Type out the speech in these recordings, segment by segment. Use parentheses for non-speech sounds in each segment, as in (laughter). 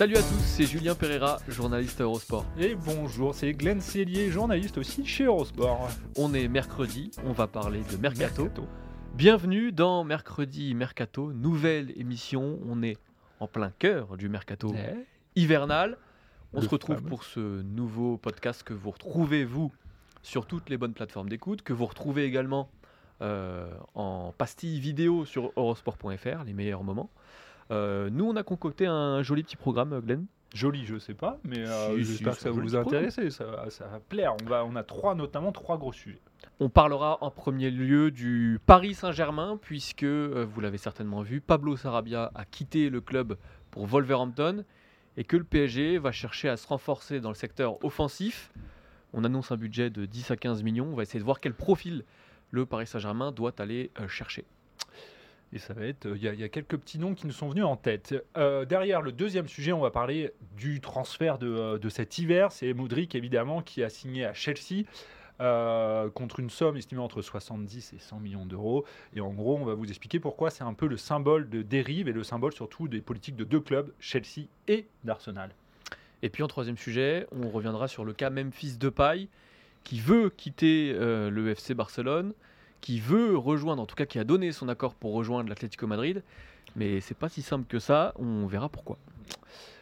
Salut à tous, c'est Julien Pereira, journaliste à Eurosport. Et bonjour, c'est Glenn Cellier, journaliste aussi chez Eurosport. On est mercredi, on va parler de Mercato. Bienvenue dans Mercredi Mercato, nouvelle émission. On est en plein cœur du Mercato Eh, hivernal. On Le se retrouve fameux. pour ce nouveau podcast que vous retrouvez, vous, sur toutes les bonnes plateformes d'écoute, que vous retrouvez également euh, en pastille vidéo sur eurosport.fr, les meilleurs moments. Euh, nous, on a concocté un joli petit programme, Glenn. Joli, je sais pas, mais euh, Si, j'espère que ça va vous intéresser, ça, va- ça va plaire. On, va, on a trois, notamment trois gros sujets. On parlera en premier lieu du Paris Saint-Germain, puisque, euh, vous l'avez certainement vu, Pablo Sarabia a quitté le club pour Wolverhampton et que le PSG va chercher à se renforcer dans le secteur offensif. On annonce un budget de 10 à 15 millions. On va essayer de voir quel profil le Paris Saint-Germain doit aller euh, chercher. Et ça va être, il y, a- il y a quelques petits noms qui nous sont venus en tête. Euh, derrière le deuxième sujet, on va parler du transfert de, euh, cet hiver. C'est Modric, évidemment, qui a signé à Chelsea. euh, contre une somme estimée entre 70 et 100 millions d'euros. Et en gros, on va vous expliquer pourquoi c'est un peu le symbole de dérive et le symbole surtout des politiques de deux clubs, Chelsea et d'Arsenal. Et puis en troisième sujet, on reviendra sur le cas Memphis Depay, qui veut quitter euh, le FC Barcelone, qui veut rejoindre, en tout cas qui a donné son accord pour rejoindre l'Atlético Madrid. Mais c'est pas si simple que ça, on verra pourquoi.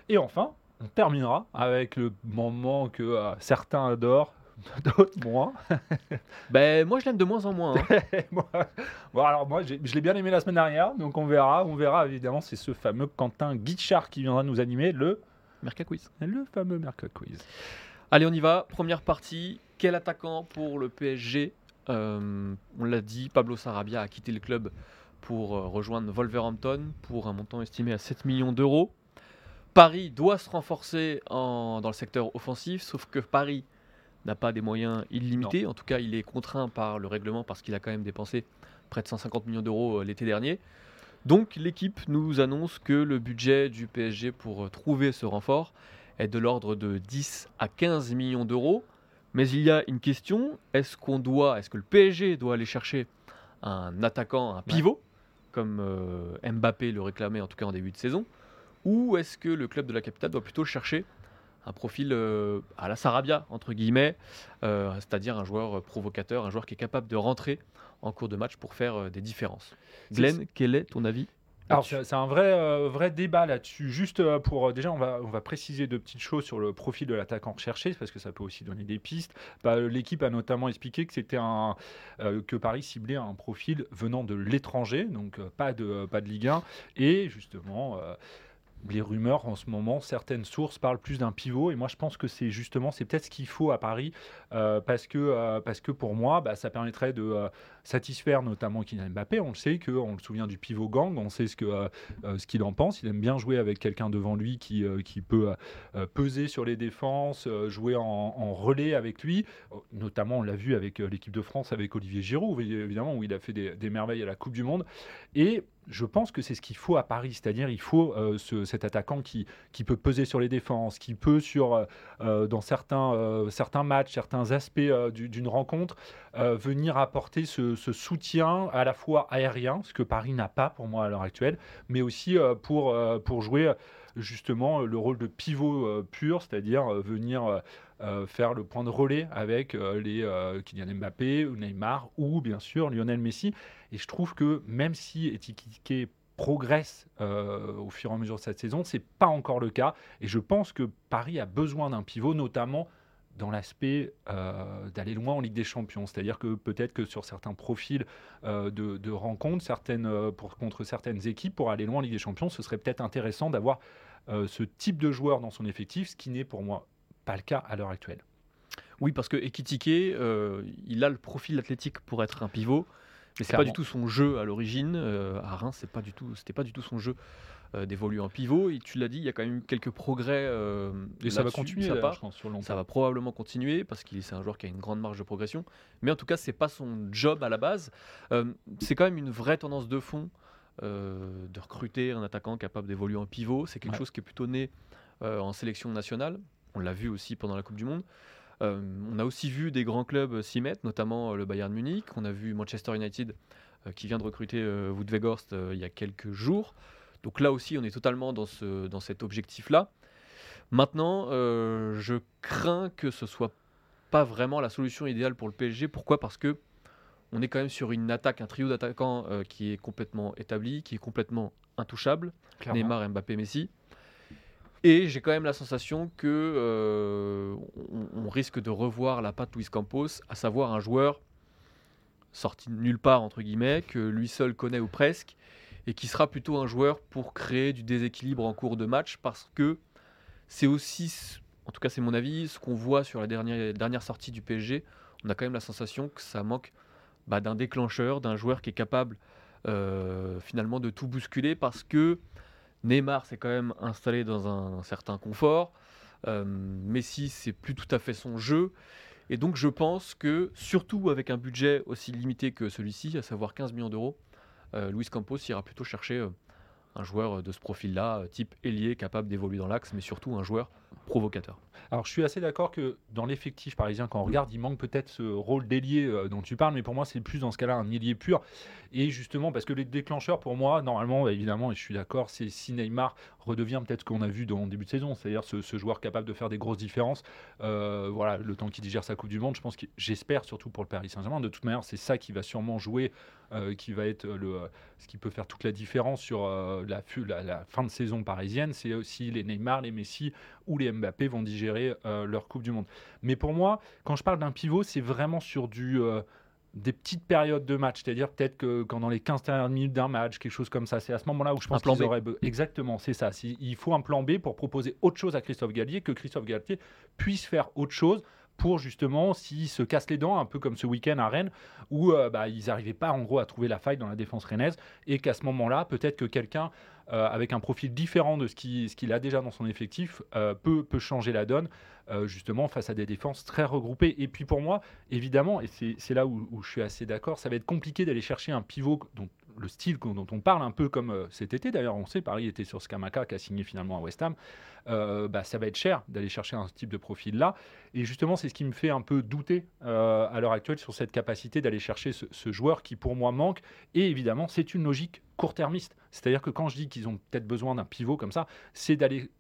Et enfin, on terminera avec le moment que euh, certains adorent, (laughs) d'autres moins. (laughs) Ben moi je l'aime de moins en moins. hein. (laughs) Moi- bon, alors moi, je l'ai bien aimé la semaine dernière, donc on verra. On verra évidemment, c'est ce fameux Quentin Guichard qui viendra nous animer le, Merca Quiz. le fameux Mercat Quiz. Allez, on y va. Première partie. Quel attaquant pour le PSG On l'a dit, Pablo Sarabia a quitté le club pour euh, rejoindre Wolverhampton pour un montant estimé à 7 millions d'euros. Paris doit se renforcer en- dans le secteur offensif, sauf que Paris n'a pas des moyens illimités. En tout cas, il est contraint par le règlement parce qu'il a quand même dépensé près de 150 millions d'euros euh, l'été dernier. Donc l'équipe nous annonce que le budget du PSG pour euh, trouver ce renfort est de l'ordre de 10 à 15 millions d'euros. Mais il y a une question, est-ce qu'on doit, est-ce que le PSG doit aller chercher un attaquant, un pivot, comme euh, Mbappé le réclamait en tout cas en début de saison, ou est-ce que le club de la capitale doit plutôt chercher un profil euh, à la Sarabia, entre guillemets, euh, c'est-à-dire un joueur provocateur, un joueur qui est capable de rentrer en cours de match pour faire des différences? Glenn, quel est ton avis? Alors là-dessus c'est un vrai, euh, vrai débat là-dessus. Juste euh, pour euh, déjà, on va, on va préciser deux petites choses sur le profil de l'attaquant recherché, parce que ça peut aussi donner des pistes. Bah, L'équipe a notamment expliqué que c'était un que Paris ciblait un profil venant de l'étranger, donc pas de pas de Ligue 1, et justement. les rumeurs en ce moment, certaines sources parlent plus d'un pivot et moi je pense que c'est justement c'est peut-être ce qu'il faut à Paris euh, parce que euh, parce que pour moi bah, ça permettrait de euh, satisfaire notamment Kylian Mbappé. On le sait que on le souvient du pivot gang, on sait ce que euh, euh, ce qu'il en pense. Il aime bien jouer avec quelqu'un devant lui qui euh, qui peut peser sur les défenses, jouer en, relais avec lui. Notamment on l'a vu avec l'équipe de France avec Olivier Giroud évidemment où il a fait des, merveilles à la Coupe du Monde et je pense que c'est ce qu'il faut à Paris, c'est-à-dire il faut ce- cet attaquant qui, qui peut peser sur les défenses, qui peut sur dans certains, certains matchs, certains aspects du- d'une rencontre, venir apporter ce, ce soutien à la fois aérien, ce que Paris n'a pas pour moi à l'heure actuelle, mais aussi euh, pour, euh, pour jouer euh, justement le rôle de pivot pur, c'est-à-dire venir faire le point de relais avec les Kylian Mbappé, Neymar ou bien sûr Lionel Messi. Et je trouve que même si Etike progresse au fur et à mesure de cette saison, c'est pas encore le cas. Et je pense que Paris a besoin d'un pivot, notamment dans l'aspect euh, d'aller loin en Ligue des Champions. C'est-à-dire que peut-être que sur certains profils euh, de, de rencontres, certaines, euh, pour, contre certaines équipes, pour aller loin en Ligue des Champions, ce serait peut-être intéressant d'avoir euh, ce type de joueur dans son effectif, ce qui n'est pour moi pas le cas à l'heure actuelle. Oui, parce que Ekitike, il a le profil athlétique pour être un pivot, mais c'est pas du tout son jeu à l'origine. Euh, à Reims, c'est pas du tout, c'était pas du tout son jeu euh, d'évoluer en pivot. Et tu l'as dit, il y a quand même eu quelques progrès. euh, Et ça va continuer, d'ailleurs, part. je pense, sur le long Ça va probablement continuer parce qu'il c'est un joueur qui a une grande marge de progression. Mais en tout cas, c'est pas son job à la base. Euh, c'est quand même une vraie tendance de fond euh, de recruter un attaquant capable d'évoluer en pivot. C'est quelque Ouais. chose qui est plutôt né en sélection nationale. On l'a vu aussi pendant la Coupe du Monde. On a aussi vu des grands clubs s'y mettre, notamment le Bayern Munich. On a vu Manchester United qui vient de recruter euh, il y a quelques jours. Donc là aussi, on est totalement dans, ce, dans cet objectif-là. Maintenant, euh, je crains que ce soit pas vraiment la solution idéale pour le PSG. Pourquoi? Parce que on est quand même sur une attaque, un trio d'attaquants euh, qui est complètement établi, qui est complètement intouchable. Clairement. Neymar, Mbappé, Messi. Et j'ai quand même la sensation que euh, on, on risque de revoir la patte Luis Campos, à savoir un joueur sorti de nulle part entre guillemets, que lui seul connaît ou presque, et qui sera plutôt un joueur pour créer du déséquilibre en cours de match, parce que c'est aussi, en tout cas c'est mon avis, ce qu'on voit sur la dernière, sortie du PSG. On a quand même la sensation que ça manque bah, d'un déclencheur, d'un joueur qui est capable euh, finalement de tout bousculer, parce que Neymar s'est quand même installé dans un, certain confort. Euh, Messi, c'est plus tout à fait son jeu. Et donc, je pense que, surtout avec un budget aussi limité que celui-ci, à savoir 15 millions d'euros, Luis Campos ira plutôt chercher euh, un joueur de ce profil-là, euh, type ailier, capable d'évoluer dans l'axe, mais surtout un joueur provocateur. Alors, je suis assez d'accord que dans l'effectif parisien, quand on regarde, il manque peut-être ce rôle d'ailier euh, dont tu parles, mais pour moi, c'est plus dans ce cas-là un ailier pur. Et justement, parce que les déclencheurs, pour moi, normalement, bah, évidemment, et je suis d'accord, c'est si Neymar redevient peut-être ce qu'on a vu dans le début de saison, c'est-à-dire ce, joueur capable de faire des grosses différences. euh, voilà, le temps qu'il digère sa Coupe du Monde, je pense que j'espère surtout pour le Paris Saint-Germain. De toute manière, c'est ça qui va sûrement jouer, euh, qui va être le, ce qui peut faire toute la différence sur la fin de saison parisienne. C'est aussi les Neymar, les Messi ou les Mbappé vont digérer euh, leur Coupe du Monde. Mais pour moi, quand je parle d'un pivot, c'est vraiment sur du, euh, des petites périodes de match. C'est-à-dire peut-être que quand dans les 15 dernières minutes d'un match, quelque chose comme ça, c'est à ce moment-là où je pense qu'ils auraient... Exactement, c'est ça. Il faut un plan B pour proposer autre chose à Christophe Gallier, que Christophe Gallier puisse faire autre chose pour justement s'il se casse les dents, un peu comme ce week-end à Rennes, où euh, bah, ils n'arrivaient pas en gros à trouver la faille dans la défense rennaise, et qu'à ce moment-là, peut-être que quelqu'un euh, avec un profil différent de ce qu'il a déjà dans son effectif euh, peut, changer la donne, justement face à des défenses très regroupées. Et puis pour moi, évidemment, et c'est là où, je suis assez d'accord, ça va être compliqué d'aller chercher un pivot le style dont on parle un peu comme euh, cet été d'ailleurs, on sait, Paris était sur Scamaca qui a signé finalement à West Ham, euh, bah, ça va être cher d'aller chercher un type de profil là. Et justement, c'est ce qui me fait un peu douter euh, à l'heure actuelle sur cette capacité d'aller chercher ce, ce joueur qui pour moi manque. Et évidemment, c'est une logique court-termiste. C'est-à-dire que quand je dis qu'ils ont peut-être besoin d'un pivot comme ça, c'est d'aller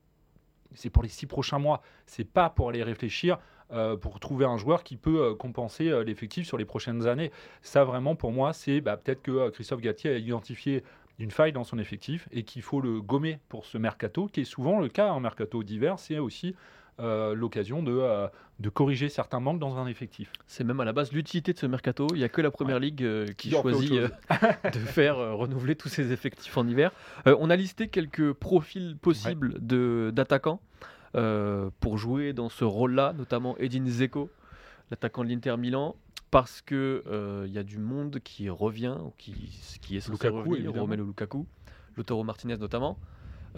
c'est pour les six prochains mois. C'est pas pour aller réfléchir euh, pour trouver un joueur qui peut euh, compenser euh, l'effectif sur les prochaines années. Ça vraiment pour moi, c'est bah, peut-être que Christophe Galtier a identifié une faille dans son effectif et qu'il faut le gommer pour ce mercato, qui est souvent le cas en mercato d'hiver. C'est aussi euh, l'occasion de, euh, de corriger certains manques dans un effectif. C'est même à la base l'utilité de ce mercato. Il n'y a que la première ligue euh, qui choisit (laughs) de faire renouveler tous ses effectifs en hiver. On a listé quelques profils possibles de d'attaquants pour jouer dans ce rôle-là, notamment Edin Zeko, l'attaquant de l'Inter Milan, parce que euh, il y a du monde qui revient qui, qui est censé Lukaku, revenir. Romelu Lukaku, Lautaro Martinez notamment.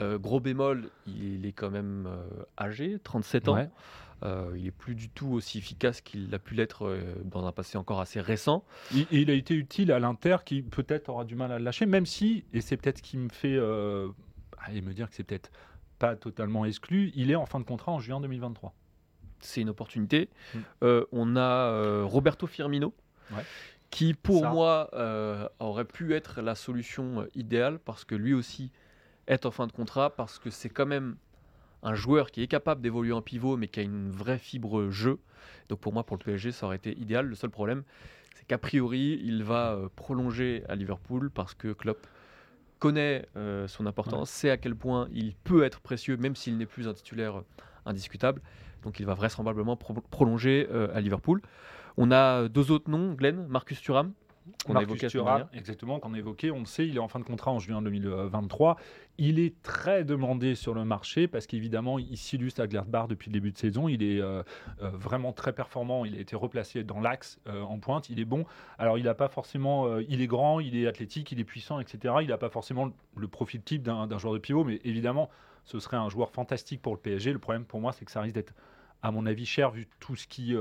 Euh, gros bémol, il est quand même euh, âgé, 37 ans. Ouais. Euh, il est plus du tout aussi efficace qu'il a pu l'être euh, dans un passé encore assez récent. Il, et il a été utile à l'Inter qui peut-être aura du mal à le lâcher, même si, et c'est peut-être ce qui me fait euh, allez, me dire que c'est peut-être pas totalement exclu, il est en fin de contrat en juin 2023. C'est une opportunité. Mm. Euh, on a euh, Roberto Firmino, Ouais. qui pour Ça. moi euh, aurait pu être la solution idéale parce que lui aussi est en fin de contrat, parce que c'est quand même un joueur qui est capable d'évoluer en pivot mais qui a une vraie fibre jeu. Donc pour moi, pour le PSG, ça aurait été idéal. Le seul problème, c'est qu'a priori, il va prolonger à Liverpool parce que Klopp connaît euh, son importance, sait à quel point il peut être précieux, même s'il n'est plus un titulaire euh, indiscutable. Donc il va vraisemblablement pro- prolonger euh, à Liverpool. On a deux autres noms, Glenn, Marcus Thuram, qu'on la semaine Thuram, exactement, qu'on évoquait, on le sait, il est en fin de contrat en juin 2023. Il est très demandé sur le marché parce qu'évidemment, il s'illustre à Gladbach depuis le début de saison. Il est euh, euh, vraiment très performant. Il a été replacé dans l'axe euh, en pointe. Il est bon. Alors, il n'a pas forcément. il est grand, il est athlétique, il est puissant, etc. Il n'a pas forcément le, profil type d'un d'un joueur de pivot, mais évidemment, ce serait un joueur fantastique pour le PSG. Le problème pour moi, c'est que ça risque d'être, à mon avis, cher vu tout ce qui.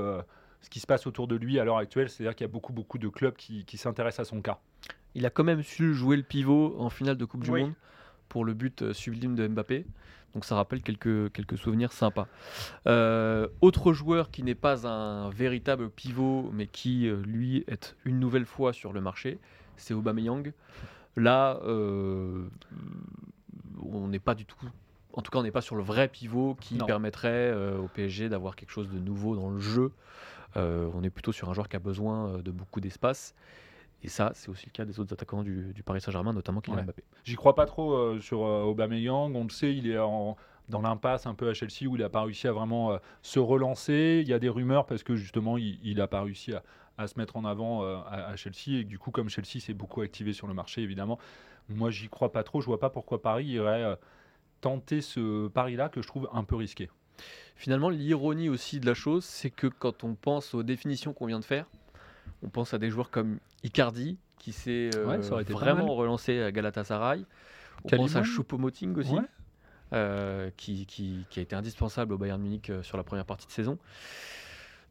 Ce qui se passe autour de lui à l'heure actuelle, c'est-à-dire qu'il y a beaucoup, beaucoup de clubs qui, qui s'intéressent à son cas. Il a quand même su jouer le pivot en finale de Coupe du Oui. Monde pour le but euh, sublime de Mbappé. Donc ça rappelle quelques, quelques souvenirs sympas. Euh, autre joueur qui n'est pas un véritable pivot, mais qui, euh, lui, est une nouvelle fois sur le marché, c'est Aubameyang. Là, euh, on n'est pas du tout... En tout cas, on n'est pas sur le vrai pivot qui Non. permettrait euh, au PSG d'avoir quelque chose de nouveau dans le jeu. Euh, on est plutôt sur un joueur qui a besoin euh, de beaucoup d'espace. Et ça, c'est aussi le cas des autres attaquants du, du Paris Saint-Germain, notamment Kylian Ouais. Mbappé. J'y crois pas trop euh, sur euh, Aubameyang. On le sait, il est en- dans l'impasse un peu à Chelsea où il n'a pas réussi à vraiment euh, se relancer. Il y a des rumeurs parce que justement, il n'a pas réussi à, à se mettre en avant à, à Chelsea. Et du coup, comme Chelsea s'est beaucoup activé sur le marché, évidemment, moi, j'y crois pas trop. Je vois pas pourquoi Paris irait tenter ce pari-là que je trouve un peu risqué. Finalement, l'ironie aussi de la chose, c'est que quand on pense aux définitions qu'on vient de faire, on pense à des joueurs comme Icardi, qui s'est euh, Ouais, vraiment relancé à Galatasaray. On pense à Choupo-Moting aussi, Ouais. euh, qui, qui- qui a été indispensable au Bayern Munich euh, sur la première partie de saison.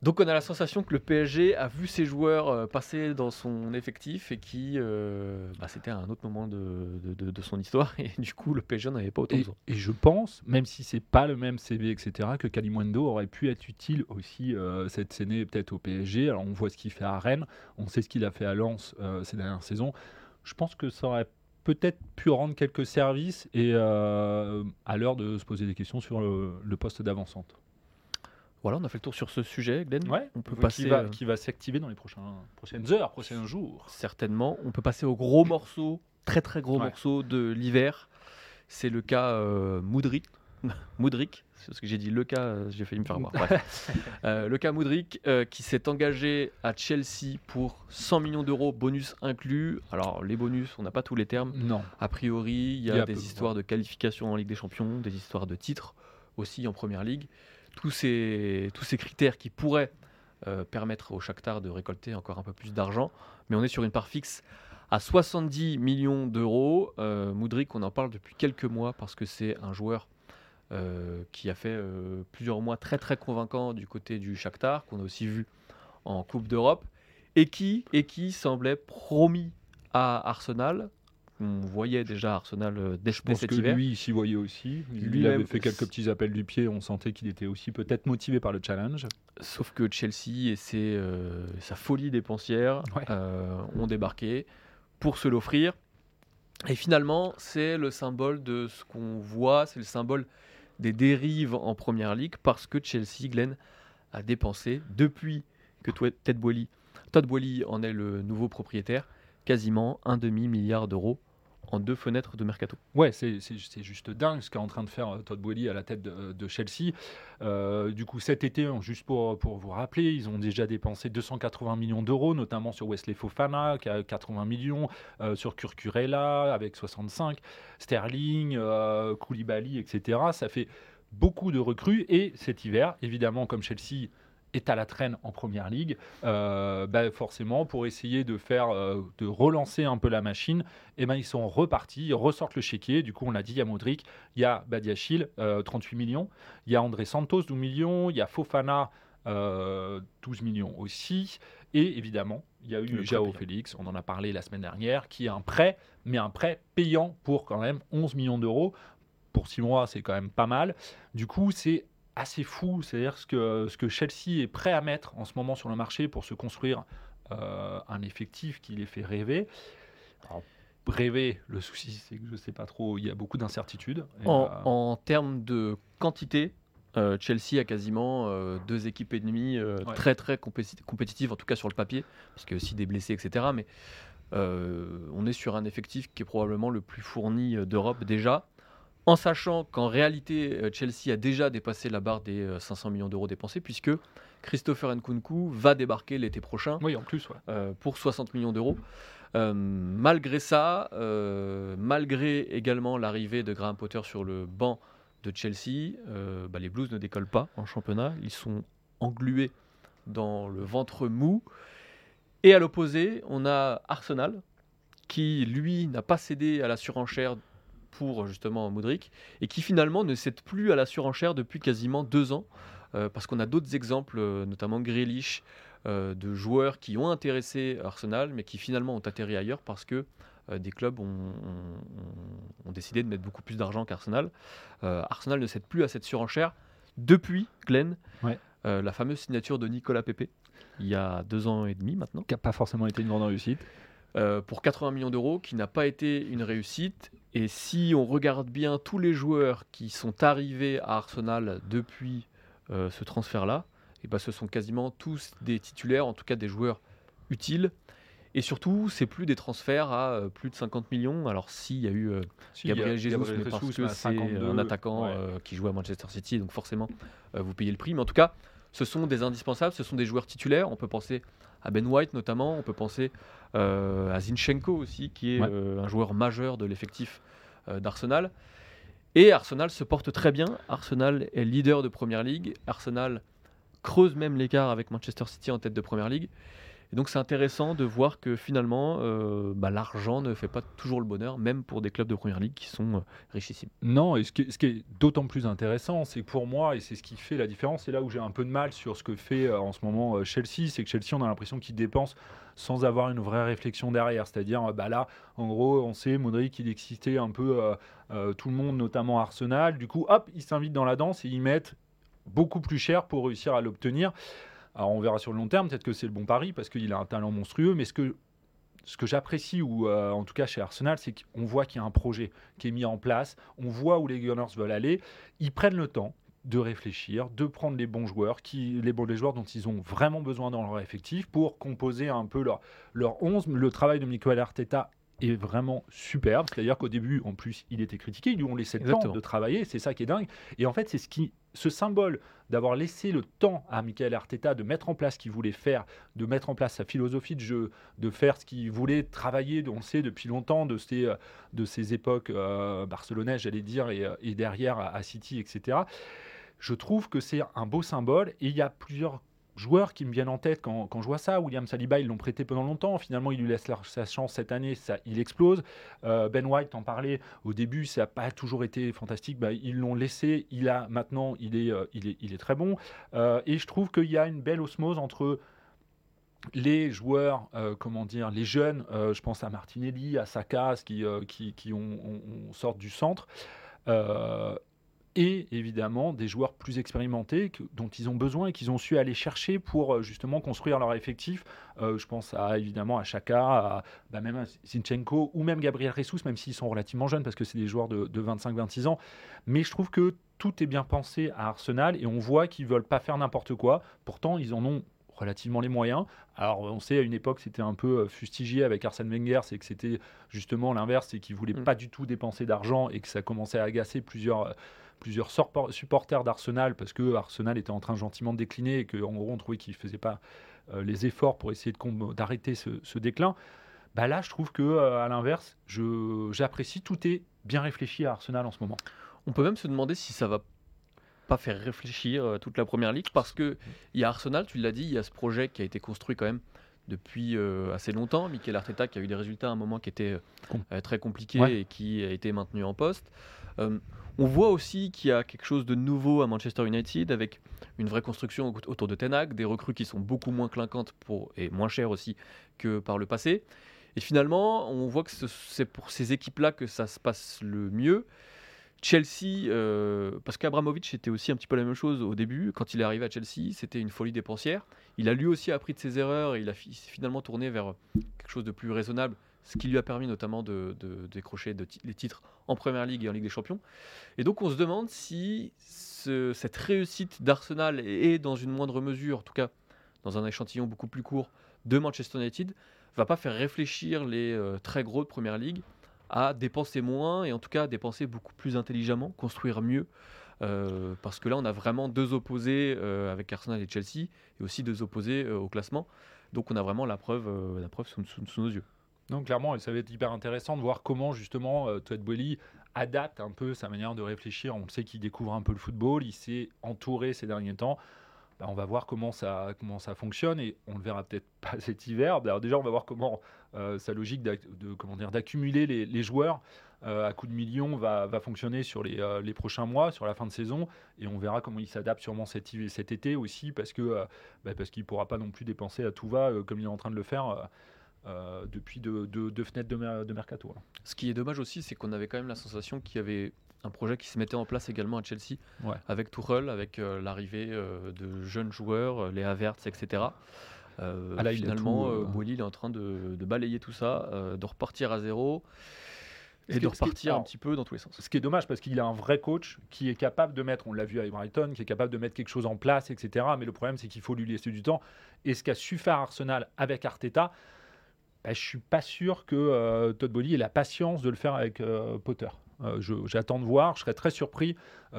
Donc on a la sensation que le PSG a vu ses joueurs euh, passer dans son effectif et qui, euh, bah, c'était un autre moment de, de- son histoire et du coup le PSG n'avait pas autant Et, besoin. et je pense, même si c'est pas le même CV, etc., que Kalimundo aurait pu être utile aussi euh, cette année peut-être au PSG. Alors on voit ce qu'il fait à Rennes, on sait ce qu'il a fait à Lens euh, ces dernières saisons. Je pense que ça aurait peut-être pu rendre quelques services et à l'heure de se poser des questions sur le, le poste d'avancante. Voilà, on a fait le tour sur ce sujet, Glenn. on peut qui passer va, euh, qui va s'activer dans les prochains, prochaines heures, prochains jours. certainement. On peut passer au gros morceau, très très gros Ouais. morceau de l'hiver. C'est le cas euh, Moudric. (laughs) Moudric, c'est ce que j'ai dit, le cas, euh, j'ai failli me faire voir. (laughs) Euh, le cas Moudric euh, qui s'est engagé à Chelsea pour 100 millions d'euros, bonus inclus. Alors les bonus, on n'a pas tous les termes. Non. A priori, il y a, Il y a des peu, histoires de qualification en Ligue des Champions, des histoires de titres aussi en Première Ligue. Tous ces, critères qui pourraient euh, permettre au Shakhtar de récolter encore un peu plus d'argent. Mais on est sur une part fixe à 70 millions d'euros. Euh, Moudric, on en parle depuis quelques mois parce que c'est un joueur euh, qui a fait euh, plusieurs mois très très convaincant du côté du Shakhtar, qu'on a aussi vu en Coupe d'Europe, et qui semblait promis à Arsenal. On voyait déjà Arsenal euh, pense cet que hiver. lui, il s'y voyait aussi. Il Lui-même, avait fait quelques petits appels du pied. On sentait qu'il était aussi peut-être motivé par le challenge. Sauf que Chelsea et ses, euh, sa folie dépensière Ouais. euh, ont débarqué pour se l'offrir. Et finalement, c'est le symbole de ce qu'on voit, c'est le symbole des dérives en première ligue parce que Chelsea, Glenn, a dépensé depuis que Ted Boily, Todd Boehly en est le nouveau propriétaire, quasiment un demi-milliard d'euros en deux fenêtres de mercato. Ouais, c'est juste dingue ce qu'est en train de faire euh, Todd Boehly à la tête de, de Chelsea. Euh, du coup, cet été, juste pour, pour vous rappeler, ils ont déjà dépensé 280 millions d'euros, notamment sur Wesley Fofana, qui a 80 millions, euh, sur Kurkurella, avec 65, Sterling, euh, Koulibaly, etc. Ça fait beaucoup de recrues. Et cet hiver, évidemment, comme Chelsea est à la traîne en première ligue, euh, bah, forcément pour essayer de faire, euh, de relancer un peu la machine, et ben ils sont repartis, ils ressortent le chéquier. Du coup, on l'a dit, il y a Modric, il y a Badiachil, euh, 38 millions, il y a André Santos, 12 millions, il y a Fofana, euh, 12 millions aussi, et évidemment, il y a eu Le Jao. Félix, on en a parlé la semaine dernière, qui est un prêt, mais un prêt payant pour quand même 11 millions d'euros. Pour 6 mois, c'est quand même pas mal. Du coup, c'est assez fou. C'est-à-dire ce que, ce que Chelsea est prêt à mettre en ce moment sur le marché pour se construire euh, un effectif qui les fait rêver. Alors, rêver, le souci, c'est que je ne sais pas trop, il y a beaucoup d'incertitudes. En, euh, en termes de quantité, euh, Chelsea a quasiment euh, deux équipes et demie euh, Ouais. très très compéti- compétitives, en tout cas sur le papier, parce qu'il y a aussi des blessés, etc. Mais on est sur un effectif qui est probablement le plus fourni d'Europe déjà. En sachant qu'en réalité, euh, Chelsea a déjà dépassé la barre des euh, 500 millions d'euros dépensés, puisque Christopher Nkunku va débarquer l'été prochain Oui, en plus, ouais. euh, pour 60 millions d'euros. Euh, malgré ça, euh, malgré également l'arrivée de Graham Potter sur le banc de Chelsea, euh, bah, les Blues ne décollent pas en championnat. Ils sont englués dans le ventre mou. Et à l'opposé, on a Arsenal qui, lui, n'a pas cédé à la surenchère pour justement Moudric et qui finalement ne cède plus à la surenchère depuis quasiment deux ans. euh, parce qu'on a d'autres exemples, euh, notamment Grealish, euh, de joueurs qui ont intéressé Arsenal, mais qui finalement ont atterri ailleurs parce que des clubs ont, ont- ont décidé de mettre beaucoup plus d'argent qu'Arsenal. Arsenal ne cède plus à cette surenchère depuis, Glenn, Ouais. euh, la fameuse signature de Nicolas Pepe, il y a deux ans et demi maintenant, Qui n'a pas forcément été une grande réussite. euh, pour 80 millions d'euros, qui n'a pas été une réussite. Et si on regarde bien tous les joueurs qui sont arrivés à Arsenal depuis euh, ce transfert-là, et ben ce sont quasiment tous des titulaires, en tout cas des joueurs utiles. Et surtout, c'est plus des transferts à euh, plus de 50 millions. Alors s'il y a eu euh, Si, Gabriel Jesus, mais parce que c'est 52, un attaquant ouais. qui joue à Manchester City, donc forcément vous payez le prix. Mais en tout cas, ce sont des indispensables, ce sont des joueurs titulaires. On peut penser à Ben White notamment, on peut penser euh, à Zinchenko aussi, qui est Ouais. euh, un joueur majeur de l'effectif euh, d'Arsenal. Et Arsenal se porte très bien. Arsenal est leader de Première Ligue. Arsenal creuse même l'écart avec Manchester City en tête de Première Ligue. Et donc c'est intéressant de voir que finalement, euh, bah, l'argent ne fait pas toujours le bonheur, même pour des clubs de Première Ligue qui sont euh, richissimes. Non, et ce qui, est d'autant plus intéressant, c'est pour moi, et c'est ce qui fait la différence, c'est là où j'ai un peu de mal sur ce que fait euh, en ce moment Chelsea, c'est que Chelsea, on a l'impression qu'ils dépensent sans avoir une vraie réflexion derrière. C'est-à-dire, bah là, en gros, on sait, Modric, il excitait un peu tout le monde, notamment Arsenal. Du coup, hop, ils s'invitent dans la danse et ils mettent beaucoup plus cher pour réussir à l'obtenir. Alors, on verra sur le long terme, peut-être que c'est le bon pari parce qu'il a un talent monstrueux, mais ce que ce que j'apprécie, ou euh, en tout cas chez Arsenal, c'est qu'on voit qu'il y a un projet qui est mis en place, on voit où les Gunners veulent aller, ils prennent le temps de réfléchir, de prendre les bons joueurs, qui, les bons les joueurs dont ils ont vraiment besoin dans leur effectif pour composer un peu leur, leur 11. Le travail de Michael Arteta est vraiment superbe, c'est-à-dire qu'au début, en plus, il était critiqué, ils lui ont laissé le temps de travailler, c'est ça qui est dingue. Et en fait, c'est ce qui, ce symbole d'avoir laissé le temps à Michael Arteta de mettre en place ce qu'il voulait faire, de mettre en place sa philosophie de jeu, de faire ce qu'il voulait travailler, on sait depuis longtemps, de ces, euh, de ces époques euh, barcelonaises, j'allais dire, et, euh, derrière à, à City, etc. Je trouve que c'est un beau symbole et il y a plusieurs joueurs qui me viennent en tête quand, quand je vois ça. William Saliba, ils l'ont prêté pendant longtemps. Finalement, il lui laisse sa chance cette année, ça, il explose. Euh, ben White, en parlait au début, ça n'a pas toujours été fantastique. Bah, ils l'ont laissé. Il a maintenant, il est, euh, il est, il est très bon. Euh, et je trouve qu'il y a une belle osmose entre les joueurs, comment dire, les jeunes, je pense à Martinelli, à Saka, qui, euh, qui, qui ont, du centre, et évidemment des joueurs plus expérimentés que- dont ils ont besoin et qu'ils ont su aller chercher pour euh, justement construire leur effectif. Euh, je pense à évidemment à Chaka, à, bah, même à Zinchenko ou même Gabriel Jesus, même s'ils sont relativement jeunes parce que c'est des joueurs de, de 25-26 ans. Mais je trouve que tout est bien pensé à Arsenal et on voit qu'ils veulent pas faire n'importe quoi. Pourtant, ils en ont relativement les moyens. Alors, on sait, à une époque, c'était un peu euh, fustigé avec Arsène Wenger, c'est que c'était justement l'inverse, c'est qu'ils voulaient Mm. pas du tout dépenser d'argent et que ça commençait à agacer plusieurs, plusieurs supporters d'Arsenal parce que Arsenal était en train gentiment de décliner et qu'en gros, on trouvait qu'ils faisaient pas euh, les efforts pour essayer d'arrêter ce, ce déclin. Bah là, je trouve que euh, à l'inverse, j'apprécie, tout est bien réfléchi à Arsenal en ce moment. On peut même se demander si ça va pas faire réfléchir euh, toute la première ligue parce que il y a Arsenal, tu l'as dit, il y a ce projet qui a été construit quand même depuis euh, assez longtemps. Mikel Arteta qui a eu des résultats à un moment qui euh, euh, très compliqués Ouais. et qui a été maintenu en poste. Euh, on voit aussi qu'il y a quelque chose de nouveau à Manchester United avec une vraie construction au- autour de Ten Hag, des recrues qui sont beaucoup moins clinquantes et moins chères aussi que par le passé. Et finalement, on voit que ce- c'est pour ces équipes-là que ça se passe le mieux. Chelsea, euh, parce qu'Abramovich était aussi un petit peu la même chose au début. Quand il est arrivé à Chelsea, c'était une folie dépensière. Il a lui aussi appris de ses erreurs et il, a finalement tourné vers quelque chose de plus raisonnable, ce qui lui a permis notamment de, décrocher les titres en Première Ligue et en Ligue des Champions. Et donc on se demande si ce- cette réussite d'Arsenal et, dans une moindre mesure, en tout cas dans un échantillon beaucoup plus court, de Manchester United, va pas faire réfléchir les euh, très gros de Première Ligue à dépenser moins et en tout cas à dépenser beaucoup plus intelligemment, construire mieux. Euh, parce que là, on a vraiment deux opposés euh, avec Arsenal et Chelsea, et aussi deux opposés au classement. Donc, on a vraiment la preuve, sous, nos yeux. Donc, clairement, ça va être hyper intéressant de voir comment, justement, Todd Boehly adapte un peu sa manière de réfléchir. On sait qu'il découvre un peu le football, il s'est entouré ces derniers temps. Bah, on va voir comment ça, comment fonctionne et on le verra peut-être (laughs) pas cet hiver. Alors déjà, on va voir comment sa logique d'accumuler les, joueurs euh, à coup de millions va, fonctionner sur euh, les, prochains mois, sur la fin de saison, et on verra comment il s'adapte sûrement cet, été aussi, parce euh, bah, parce qu'il ne pourra pas non plus dépenser à tout va comme il est en train de le faire. Depuis deux, fenêtres de, mercato. Ce qui est dommage aussi, c'est qu'on avait quand même la sensation qu'il y avait un projet qui se mettait en place également à Chelsea, avec Tuchel, avec l'arrivée de jeunes joueurs, les Havertz, etc. Ah là, finalement, il, est en train de, de balayer tout ça, de repartir à zéro et de repartir un petit peu dans tous les sens. Ce qui est dommage parce qu'il a un vrai coach qui est capable de mettre, on l'a vu avec Brighton, qui est capable de mettre quelque chose en place, etc. Mais le problème, c'est qu'il faut lui laisser du temps. Et ce qu'a su faire Arsenal avec Arteta, bah, je suis pas sûr que euh, Todd Bowley ait la patience de le faire avec euh, Potter. Euh, j'attends de voir. Je serais très surpris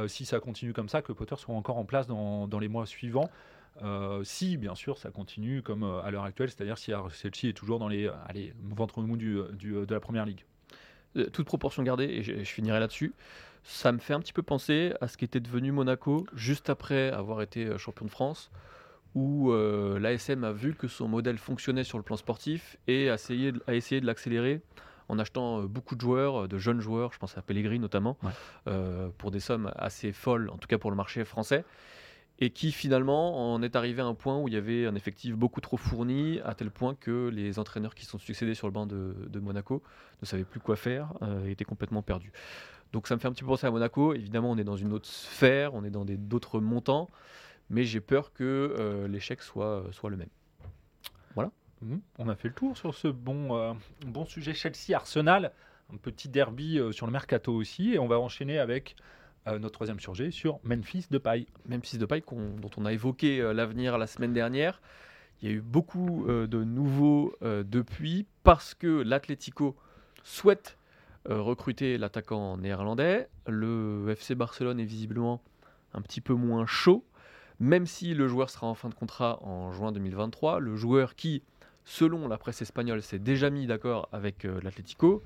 si ça continue comme ça, que Potter soit encore en place dans, les mois suivants. si, bien sûr, ça continue comme à l'heure actuelle, c'est-à-dire si Chelsea est toujours dans les ventre mou du, de la première ligue. Toute proportion gardée, et je, finirai là-dessus, ça me fait un petit peu penser à ce qu'était devenu Monaco juste après avoir été champion de France, où euh, l'ASM a vu que son modèle fonctionnait sur le plan sportif et a essayé, a essayé de l'accélérer en achetant beaucoup de joueurs, de jeunes joueurs, je pense à Pellegrini notamment, pour des sommes assez folles, en tout cas pour le marché français et qui finalement en est arrivé à un point où il y avait un effectif beaucoup trop fourni, à tel point que les entraîneurs qui sont succédés sur le banc de, Monaco ne savaient plus quoi faire, euh, étaient complètement perdus. Donc ça me fait un petit peu penser à Monaco. Évidemment, on est dans une autre sphère, on est dans d'autres montants, mais j'ai peur que euh, l'échec soit, soit le même. Voilà. Mmh. On a fait le tour sur ce bon, euh, bon sujet Chelsea-Arsenal. Un petit derby sur le mercato aussi. Et on va enchaîner avec notre troisième sujet sur Memphis de paille. Memphis de paille dont on a évoqué euh, l'avenir la semaine dernière. Il y a eu beaucoup euh, de nouveaux euh, depuis parce que l'Atlético souhaite recruter l'attaquant néerlandais. Le FC Barcelone est visiblement un petit peu moins chaud, même si le joueur sera en fin de contrat en juin 2023. Le joueur qui, selon la presse espagnole, s'est déjà mis d'accord avec l'Atlético,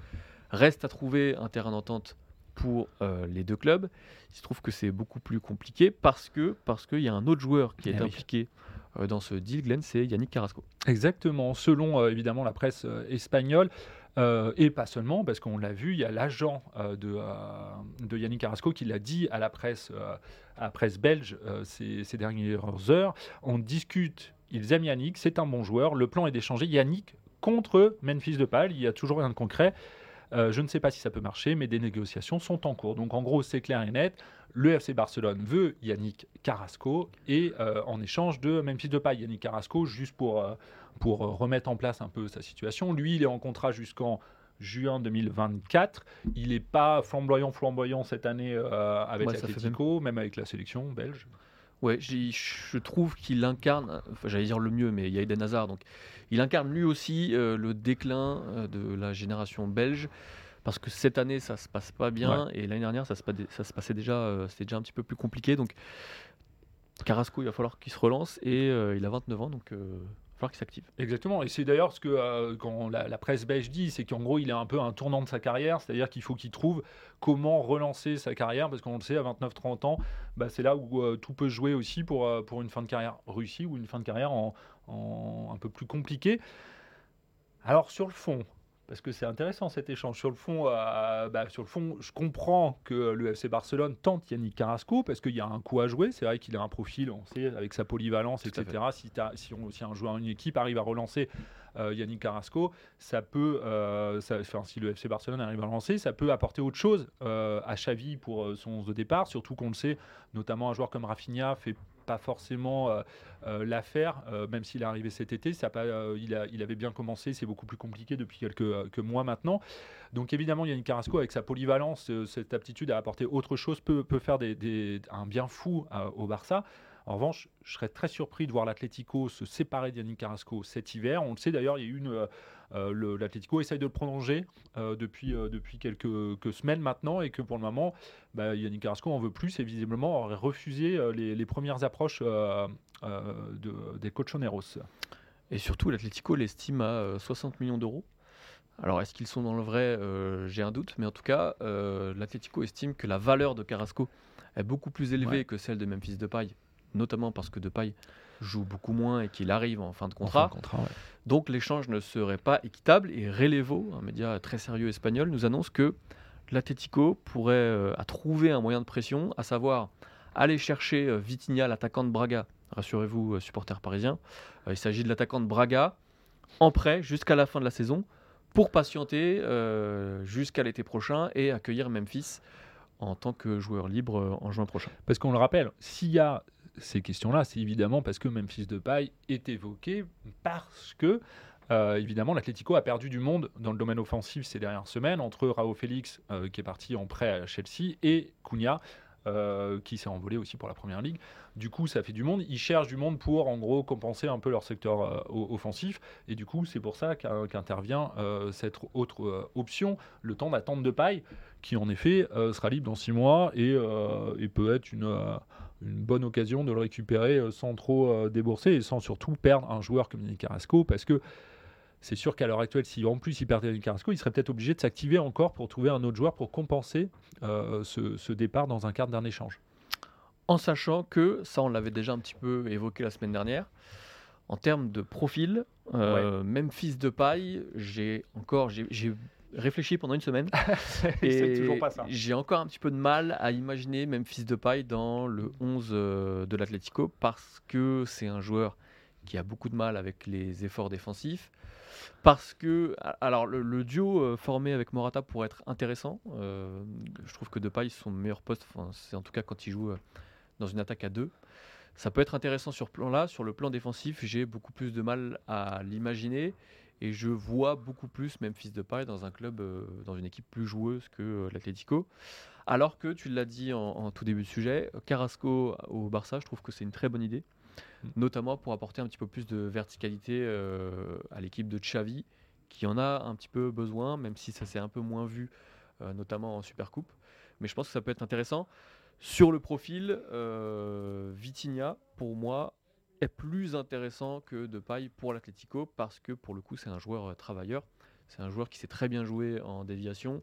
reste à trouver un terrain d'entente pour euh, les deux clubs. Il se trouve que c'est beaucoup plus compliqué parce que parce qu'il y a un autre joueur qui est eh impliqué euh, dans ce deal, Glenn, c'est Yannick Carrasco. Exactement, selon euh, évidemment la presse espagnole. et pas seulement, parce qu'on l'a vu, il y a l'agent de, Yannick Carrasco qui l'a dit à la presse, belge ces, dernières heures. On discute, ils aiment Yannick, c'est un bon joueur. Le plan est d'échanger Yannick contre Memphis de Pal. Il y a toujours rien de concret. Euh, je ne sais pas si ça peut marcher, mais des négociations sont en cours. Donc en gros, c'est clair et net. Le FC Barcelone veut Yannick Carrasco et euh, en échange de Memphis Depay, Yannick Carrasco, juste pour, euh, pour remettre en place un peu sa situation. Lui, il est en contrat jusqu'en juin 2024. Il n'est pas flamboyant, flamboyant cette année avec l'Atletico, même... même avec la sélection belge. Ouais, je trouve qu'il incarne, enfin, j'allais dire le mieux, mais il y a Eden Hazard, donc il incarne lui aussi euh, le déclin euh, de la génération belge. Parce que cette année, ça se passe pas bien, et l'année dernière, ça se, ça se passait déjà, euh, c'était déjà un petit peu plus compliqué. Donc, Carrasco, il va falloir qu'il se relance, et il a 29 ans, donc qui s'active. Exactement, et c'est d'ailleurs ce que euh, quand la, presse belge dit, c'est qu'en gros il est un peu un tournant de sa carrière, c'est-à-dire qu'il faut qu'il trouve comment relancer sa carrière, parce qu'on le sait, à 29-30 ans, bah, c'est là où euh, tout peut jouer aussi pour, euh, pour une fin de carrière réussie ou une fin de carrière en un peu plus compliquée. Alors sur le fond, parce que c'est intéressant cet échange. Sur le fond, euh, bah, sur le fond, je comprends que le FC Barcelone tente Yannick Carrasco parce qu'il y a un coup à jouer. C'est vrai qu'il a un profil, on sait, avec sa polyvalence, etc. Si, si, on, si, un joueur, une équipe arrive à relancer euh, Yannick Carrasco, ça peut, euh, si le FC Barcelone arrive à relancer, ça peut apporter autre chose à Xavi pour son 11 de départ. Surtout qu'on le sait, notamment un joueur comme Rafinha fait pas forcément euh, euh, l'affaire, euh, même s'il est arrivé cet été. Ça pas, il, a, il, avait bien commencé, c'est beaucoup plus compliqué depuis quelques, mois maintenant. Donc évidemment, Yannick Carrasco, avec sa polyvalence, cette aptitude à apporter autre chose, peut, faire un bien fou au Barça. En revanche, je serais très surpris de voir l'Atlético se séparer d'Yannick Carrasco cet hiver. On le sait d'ailleurs, il y a eu une. euh, euh, L'Atlético essaye de le prolonger euh, depuis, euh, depuis quelques, quelques semaines maintenant et que pour le moment, bah, Yannick Carrasco en veut plus et visiblement aurait refusé euh, les, les premières approches euh, euh, de, des Colchoneros. Et surtout, l'Atlético l'estime à euh, 60 millions d'euros. Alors, est-ce qu'ils sont dans le vrai Euh, J'ai un doute, mais en tout cas, euh, l'Atlético estime que la valeur de Carrasco est beaucoup plus élevée Ouais. que celle de Memphis Depay, notamment parce que Depay joue beaucoup moins et qu'il arrive en fin de En fin contrat. de contrat, ouais. Donc l'échange ne serait pas équitable et Relevo, un média très sérieux espagnol, nous annonce que l'Atlético pourrait euh, a trouvé un moyen de pression, à savoir aller chercher euh, Vitinha, l'attaquant de Braga. Rassurez-vous, euh, supporters parisiens, Euh, il s'agit de l'attaquant de Braga en prêt jusqu'à la fin de la saison pour patienter euh, jusqu'à l'été prochain et accueillir Memphis en tant que joueur libre euh, en juin prochain. Parce qu'on le rappelle, s'il y a ces questions-là, c'est évidemment parce que Memphis Depay est évoqué, parce que, euh, évidemment, l'Atlético a perdu du monde dans le domaine offensif ces dernières semaines, entre Raoult Félix, euh, qui est parti en prêt à Chelsea, et Cunha, euh, qui s'est envolé aussi pour la Première Ligue. Du coup, ça fait du monde. Ils cherchent du monde pour, en gros, compenser un peu leur secteur offensif. Et du coup, c'est pour ça qu'in- qu'intervient cette autre option, le temps d'attente de paille, qui en effet sera libre dans six mois et, peut être une, une bonne occasion de le récupérer euh, sans trop euh, débourser et sans surtout perdre un joueur comme Yannick Carrasco parce que c'est sûr qu'à l'heure actuelle, si en plus il perdait Yannick Carrasco, il serait peut-être obligé de s'activer encore pour trouver un autre joueur pour compenser euh, ce, ce départ dans un cadre d'un échange. en sachant que, ça on l'avait déjà un petit peu évoqué la semaine dernière, en termes de profil, euh, même fils de paille, j'ai encore j'ai réfléchi pendant une semaine (laughs) c'est toujours pas ça. j'ai encore un petit peu de mal à imaginer même fils de paille dans le 11 euh, de l'Atlético parce que c'est un joueur qui a beaucoup de mal avec les efforts défensifs. Parce que, alors le, le duo euh, formé avec Morata pourrait être intéressant. Euh, je trouve que Depay, son meilleur poste, enfin, c'est en tout cas quand il joue dans une attaque à deux. Ça peut être intéressant sur ce plan-là. Sur le plan défensif, j'ai beaucoup plus de mal à l'imaginer. Et je vois beaucoup plus Memphis Depay dans un club, euh, dans une équipe plus joueuse que euh, l'Atlético. Alors que, tu l'as dit en, en tout début de sujet, Carrasco au Barça, je trouve que c'est une très bonne idée. Mm. Notamment pour apporter un petit peu plus de verticalité euh, à l'équipe de Xavi, qui en a un petit peu besoin, même si ça s'est un peu moins vu, euh, notamment en Supercoupe. Mais je pense que ça peut être intéressant. Sur le profil, Vitinha, pour moi, plus intéressant que Depay pour l'Atlético parce que pour le coup, c'est un joueur euh, travailleur. C'est un joueur qui sait très bien jouer en déviation.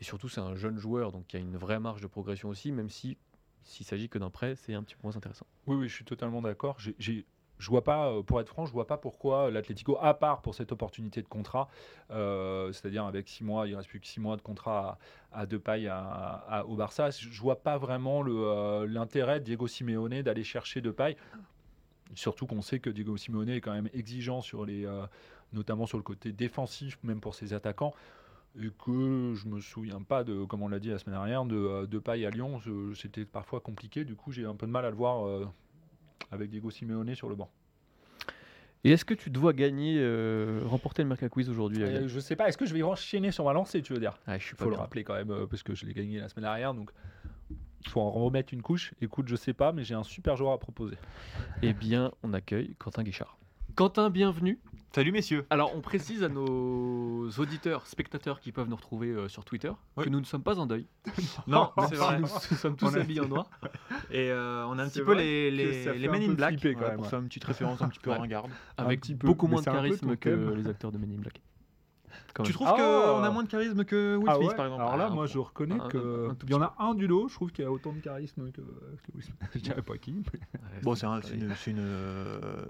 Et surtout, c'est un jeune joueur, donc il y a une vraie marge de progression aussi, même si s'il s'agit que d'un prêt, c'est un petit peu moins intéressant. Oui, oui, je suis totalement d'accord. J'ai- Je vois pas, euh, pour être franc, je vois pas pourquoi l'Atlético, à part pour cette opportunité de contrat, euh, c'est-à-dire avec six mois, il reste plus que six mois de contrat à, à Depay à, au Barça, je vois pas vraiment l'intérêt de Diego Simeone d'aller chercher Depay. Surtout qu'on sait que Diego Simeone est quand même exigeant sur les, euh, notamment sur le côté défensif, même pour ses attaquants. Et que je me souviens pas de, comme on l'a dit la semaine dernière, de, euh, de paille à Lyon, c'était parfois compliqué. Du coup, j'ai un peu de mal à le voir euh, avec Diego Simeone sur le banc. Et est-ce que tu dois gagner, euh, remporter le Merca Quiz aujourd'hui Euh, je sais pas, est-ce que je vais enchaîner sur ma lancée, tu veux dire? Ah, Il faut le rappeler quand même, parce que je l'ai gagné la semaine dernière, donc il faut en remettre une couche. Écoute, je sais pas, mais j'ai un super joueur à proposer. Eh bien, on accueille Quentin Guichard. Quentin, bienvenue. Salut messieurs. Alors, on précise à nos auditeurs, spectateurs qui peuvent nous retrouver euh, sur Twitter Oui. que nous ne sommes pas en deuil. Non, (laughs) c'est vrai. Nous, nous sommes tous a- habillés en noir. Et euh, on a un petit peu les, les, ça Men in peu Black flipper quand voilà, même, pour ouais. faire une petite référence un petit peu Ouais. ringarde. Avec petit peu, beaucoup moins de charisme que les acteurs de Men in Black. Quand Tu même. trouves Ah. qu'on a moins de charisme que Will Ah Smith ouais par exemple Alors là, Ah, moi, je reconnais Un- que un tout il y en a un du lot, je trouve qu'il a autant de charisme que, que Will Smith. (laughs) Je dirais pas qui. mais- Bon, c'est- un- une. c'est une, euh,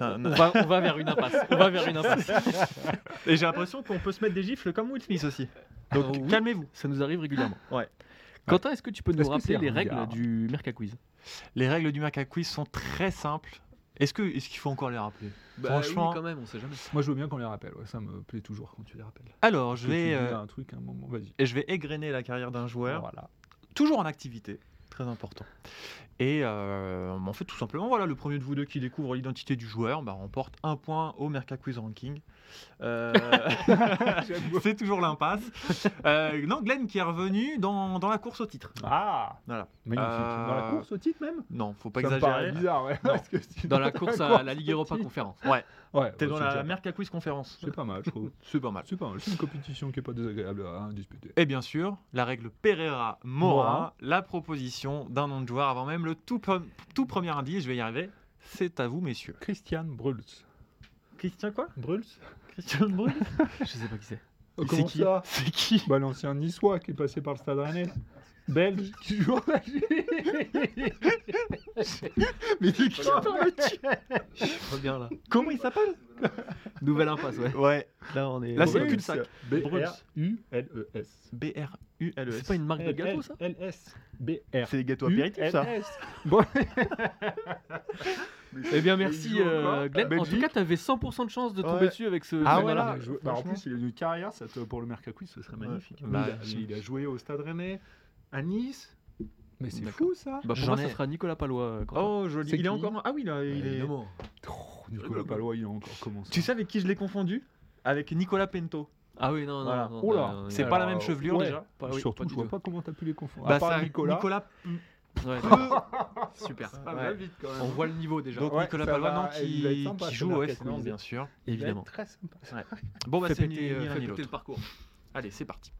un- On va, on va vers une impasse. On va vers une impasse. (laughs) Et j'ai l'impression qu'on peut se mettre des gifles comme Will Smith aussi. Donc oui. calmez-vous. Ça nous arrive régulièrement. (laughs) Ouais. Quentin, est-ce que tu peux nous rappeler les règles du Merca Quiz Les règles du Maca Quiz sont très simples. Est-ce que est-ce qu'il faut encore les rappeler? Franchement. Bah oui, quand même, on sait jamais. Moi, je veux bien qu'on les rappelle. ouais, ça me plaît toujours quand tu les rappelles. Alors, je vais, euh, un truc à un moment. Vas-y. et je vais égrener la carrière d'un joueur, Voilà. toujours en activité, très important. Et euh, en fait, tout simplement, voilà, le premier de vous deux qui découvre l'identité du joueur bah, remporte un point au Merca Quiz Ranking. Euh, (laughs) c'est toujours l'impasse. Euh, non, Glenn qui est revenu dans, dans la course au titre. Ah, Voilà. magnifique. Euh, Dans la course au titre même? Non, faut pas Ça me exagérer. bizarre, ouais. parce que si- Dans la course à la Ligue Europa Conférence. Ouais, Ouais, t'es dans la Merca Quiz Conférence. C'est pas mal, je trouve. (laughs) C'est pas mal. C'est pas mal. C'est une compétition qui est pas désagréable à disputer. Et bien sûr, la règle Pereira-Mora, Mora. la proposition d'un nom de joueur avant même le tout, pre- tout premier indice, je vais y arriver. C'est à vous, messieurs. Christian Bruls. Christian quoi? Bruls? Christian Brun (laughs) Je sais pas qui c'est. Oh, C'est qui ça? C'est qui? Bah l'ancien niçois qui est passé par le stade rennais. Belge qui joue en Mais de qui parles-tu Je (laughs) reviens là. Comment il s'appelle? Nouvelle impasse, ouais. Ouais, Là, on est. Là, c'est le cul-de-sac. B-R-U-L-E-S. B-R-U-L-E-S. C'est pas une marque de gâteau, ça? L-S. B-R. C'est des gâteaux apéritifs, ça (laughs) Bon, Eh bien, merci euh, Glenn. En tout cas, t'avais 100% de chance de tomber Ouais. dessus avec ce. Ah ce ouais, gars-là. là, il a joué- bah, en plus, il a une carrière ça, pour le Mercacui, ce serait magnifique. Bah, il, a, je- il a joué au Stade Rennais, à Nice. Mais c'est fou ça. Bah, pour moi, ai- ça sera Nicolas Palois. euh. Oh, joli. Il est encore. Ah oui, là, il est. Évidemment. Oh, Nicolas Palois, il a encore commencé. Tu sais avec qui je l'ai confondu? Avec Nicolas Pento. Ah oui, non, non. Voilà. non, non, non, C'est pas la même chevelure ouais. déjà Pas- oui, Surtout, pas je vois pas comment t'as pu les confondre. Bah, à part ça- Nicolas. Nicolas. Ouais, (laughs) Super. Va Ouais. vite quand même. On voit le niveau déjà. Donc Ouais, Nicolas ça Palois, va, non, il va être qui, sympa, qui ce joue au F11, bien sûr. Il Évidemment. Très sympa. Bon, bah, c'est euh, le parcours. Allez, c'est parti.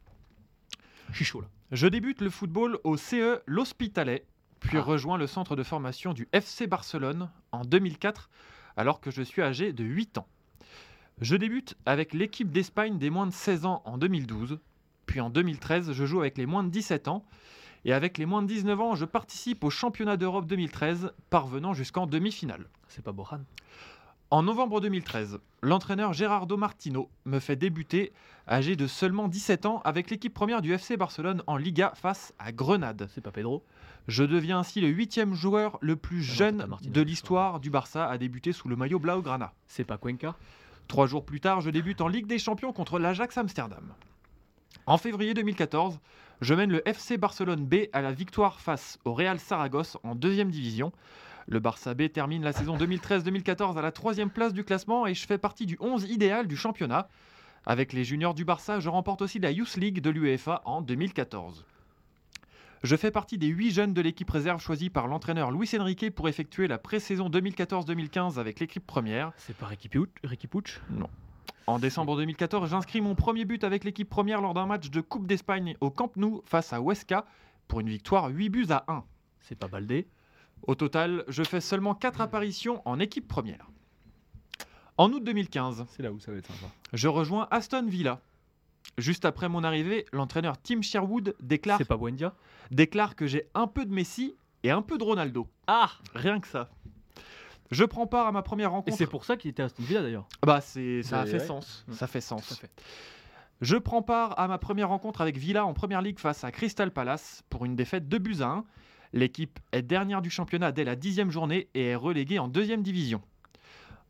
Je suis chaud là. Je débute le football au CE L'Hospitalet, puis Ah. rejoins le centre de formation du FC Barcelone en 2004, alors que je suis âgé de 8 ans. Je débute avec l'équipe d'Espagne des moins de 16 ans en 2012, puis en 2013, je joue avec les moins de 17 ans, et avec les moins de 19 ans, je participe au championnat d'Europe 2013, parvenant jusqu'en demi-finale. C'est pas Boran. En novembre 2013, l'entraîneur Gerardo Martino me fait débuter, âgé de seulement 17 ans, avec l'équipe première du FC Barcelone en Liga face à Grenade. C'est pas Pedro? Je deviens ainsi le huitième joueur le plus Ah jeune Martino, de l'histoire du Barça à débuter sous le maillot Blaugrana. C'est pas Cuenca? Trois jours plus tard, je débute en Ligue des Champions contre l'Ajax Amsterdam. En février 2014, je mène le FC Barcelone B à la victoire face au Real Saragosse en deuxième division. Le Barça B termine la saison 2013-2014 à la troisième place du classement et je fais partie du 11 idéal du championnat. Avec les juniors du Barça, je remporte aussi la Youth League de l'UEFA en 2014. Je fais partie des 8 jeunes de l'équipe réserve choisie par l'entraîneur Luis Enrique pour effectuer la pré-saison 2014-2015 avec l'équipe première. C'est pas Ricky. Ricky Puch. En décembre 2014, j'inscris mon premier but avec l'équipe première lors d'un match de Coupe d'Espagne au Camp Nou face à Huesca pour une victoire 8 buts à 1. C'est pas Baldé. Au total, je fais seulement 4 apparitions en équipe première. En août 2015, C'est là où ça va être sympa. je rejoins Aston Villa. Juste après mon arrivée, l'entraîneur Tim Sherwood déclare, C'est pas Buendia? déclare que j'ai un peu de Messi et un peu de Ronaldo. Ah Rien que ça. Je prends part à ma première Et rencontre. c'est pour ça qu'il était à Aston Villa d'ailleurs. Bah c'est ça fait ouais. sens. Ça fait sens. Je prends part à ma première rencontre avec Villa en première ligue face à Crystal Palace pour une défaite de buts à 1. L'équipe est dernière du championnat dès la dixième journée et est reléguée en deuxième division.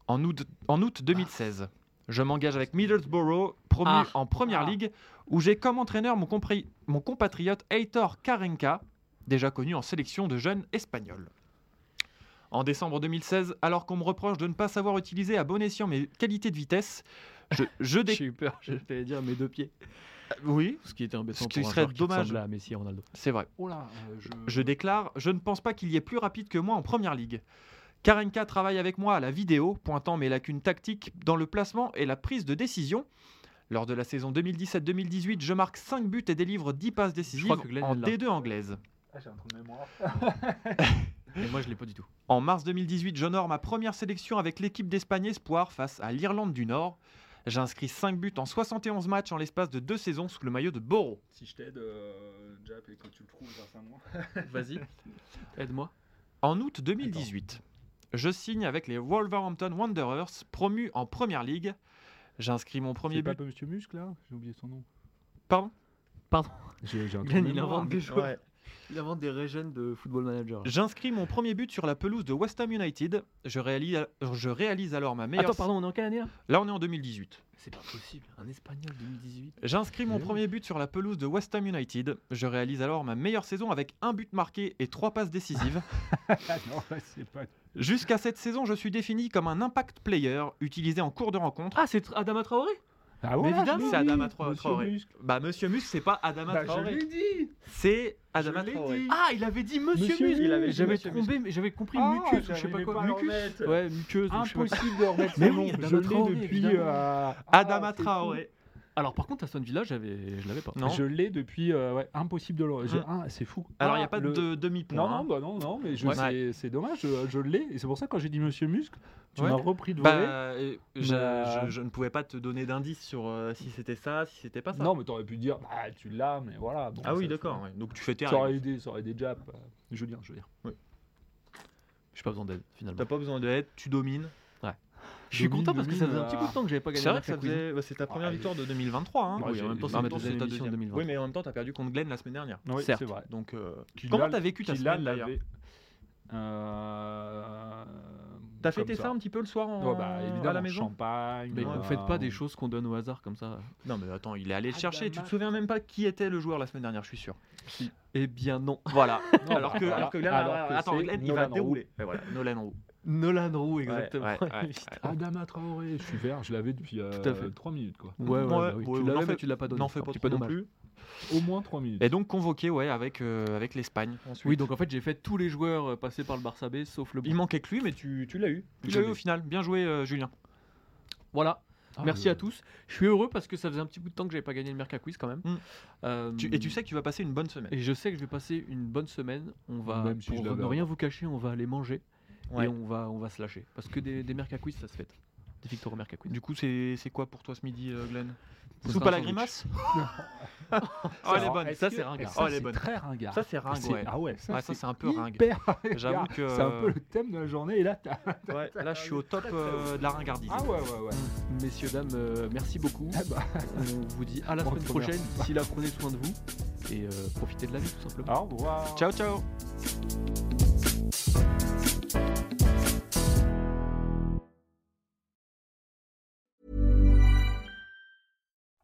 En août, en août 2016, je m'engage avec Middlesbrough, promu Ah. en première Ah. ligue, où j'ai comme entraîneur mon, compri- mon compatriote Heitor Karenka, déjà connu en sélection de jeunes espagnols. En décembre 2016, alors qu'on me reproche de ne pas savoir utiliser à bon escient mes qualités de vitesse, je, je (laughs) dé- J'ai eu peur. J'allais dire mes deux pieds. Oui, Ce qui était embêtant Ce qui pour un serait dommage. à Messi Ronaldo. c'est vrai. Oh là, euh, je... Je déclare, je ne pense pas qu'il y ait plus rapide que moi en première ligue. Karenka travaille avec moi à la vidéo, pointant mes lacunes tactiques dans le placement et la prise de décision. Lors de la saison 2017-2018, je marque 5 buts et délivre 10 passes décisives en est là. D2 anglaise. Ah, j'ai un trou de mémoire. (laughs) Et moi, je l'ai pas du tout. En mars 2018, j'honore ma première sélection avec l'équipe d'Espagne Espoir face à l'Irlande du Nord. J'inscris 5 buts en 71 matchs en l'espace de deux saisons sous le maillot de Boro. Si je t'aide, euh, Jap, et que tu le trouves grâce à moi. (laughs) Vas-y. Aide-moi. En août 2018, je signe avec les Wolverhampton Wanderers, promus en Première Ligue. J'inscris mon premier C'est pas but. Monsieur Muscle là? J'ai oublié son nom. Pardon? Pardon. J'ai un Glenn, il invente des joueurs. Il invente des régènes de football manager. J'inscris mon premier but sur la pelouse de West Ham United. Je réalise, je réalise alors ma meilleure. Attends, pardon, on est en quelle année là? Là, on est en 2018. C'est pas possible, un espagnol 2018. J'inscris mon Oui. premier but sur la pelouse de West Ham United. Je réalise alors ma meilleure saison avec un but marqué et trois passes décisives. Ah (laughs) non, là, c'est pas. Jusqu'à cette saison, je suis défini comme un impact player utilisé en cours de rencontre. Ah, c'est Adama Traoré? Ah Mais évidemment, je c'est Adama Traoré. Bah, Monsieur Muscle, c'est pas Adama Bah, je Traoré. l'ai dit. C'est Adama Je Traoré. dit. Ah, il avait dit Monsieur, Monsieur Muscle. Il avait J'avais trompé, mais j'avais compris Ah, mucus ou je sais pas quoi. Mucus. Ouais, muqueuse. ou je sais pas quoi. Impossible de remettre Mais nom. Adama Je l'ai Traoré, depuis. évidemment. euh, Adama ah, Traoré. Alors, par contre, Aston Villa, j'avais, je l'avais pas. Non. Je l'ai depuis. euh, ouais, impossible de le. je- ah, c'est fou. Alors, il Ah, n'y a pas le- de demi-point. Non, hein. non, bah non, non, mais je Ouais. c'est- c'est dommage, je, je l'ai. Et c'est pour ça, quand j'ai dit Monsieur Muscle, tu Ouais. m'as repris de Bah, voler. euh, je, Bah- je- je ne pouvais pas te donner d'indice sur euh, si c'était ça, si c'était pas ça. Non, mais t'aurais pu dire, bah, tu l'as, mais voilà. bon, ah oui, ça, d'accord. ouais. Donc tu fais tes Ça aurait règles. aidé, ça aurait aidé Jap. euh, Julien, je veux dire. J'ai pas besoin d'aide, finalement. T'as pas besoin d'aide, tu domines. Je suis content parce que ça faisait un petit bout de temps que j'avais pas gagné C'est vrai que ça faisait. bah, c'est ta première victoire de 2023. Hein. Oui, en même temps, c'est En ma même temps, deuxième c'est ta émission de deuxième. 2020. Oui, mais en même temps, t'as perdu contre Glenn la semaine dernière. Oui, c'est vrai. Donc, euh, comment t'as vécu ta semaine d'ailleurs. Euh, T'as fêté ça un petit peu le soir en... Ouais, bah, évidemment, à la maison champagne. Mais euh, ne faites pas des choses qu'on donne au hasard comme ça. Non, mais attends, il est allé le Ah, chercher. Tu Adama. te souviens même pas qui était le joueur la semaine dernière, je suis sûr. Eh bien, non. Voilà. Non, alors, que, voilà. alors que Glenn, Alors que attends, c'est Glenn, il va Nolan Roux. dérouler. Et voilà, Nolan Roux. Nolan Roux, exactement. Ouais, ouais, (laughs) ouais, Adama Traoré, je suis vert, je l'avais depuis Tout à fait. 3 minutes, quoi. Ouais, ouais, Ouais, bah oui. ouais, tu l'avais, mais tu l'as pas donné. N'en fais pas peu non dommage. plus. Au moins 3 minutes. Et donc convoqué, ouais, avec, euh, avec l'Espagne. Oui, donc en fait, j'ai fait tous les joueurs euh, passés par le Barça B, sauf le Il manquait que lui, mais tu, tu l'as eu. Tu l'as eu au final. Bien joué, euh, Julien. Voilà. Ah, Merci à tous. Je suis heureux parce que ça faisait un petit bout de temps que j'avais pas gagné le Merca Quiz quand même. Mm. Euh, Tu- et tu sais que tu vas passer une bonne semaine. Et je sais que je vais passer une bonne semaine. On va, Même si je pour l'avais ne rien vous cacher, on va aller manger Ouais. et on va, on va se lâcher. Parce que des, des Quiz, ça se fait. Des victoires au Merca Quiz. Du coup, c'est quoi pour toi ce midi, euh, Glenn Soupe à la grimace (laughs) Oh, elle est bonne. Ça, c'est ringard. Ça, Oh, elle est c'est bonne. très ringard. Ça, c'est ringue, ouais. Ah ouais, ça, Ouais, ça, c'est un peu ringue. J'avoue que- C'est un peu le thème de la journée, et là, t'as. Ouais, là, je suis au top euh, de la ringardise. Ah ouais, ouais, ouais. Messieurs, dames, euh, merci beaucoup. Ah bah, On vous dit à la Bon, semaine prochaine. D'ici là, prenez soin de vous et euh, profitez de la vie tout simplement. au revoir. Ciao, ciao.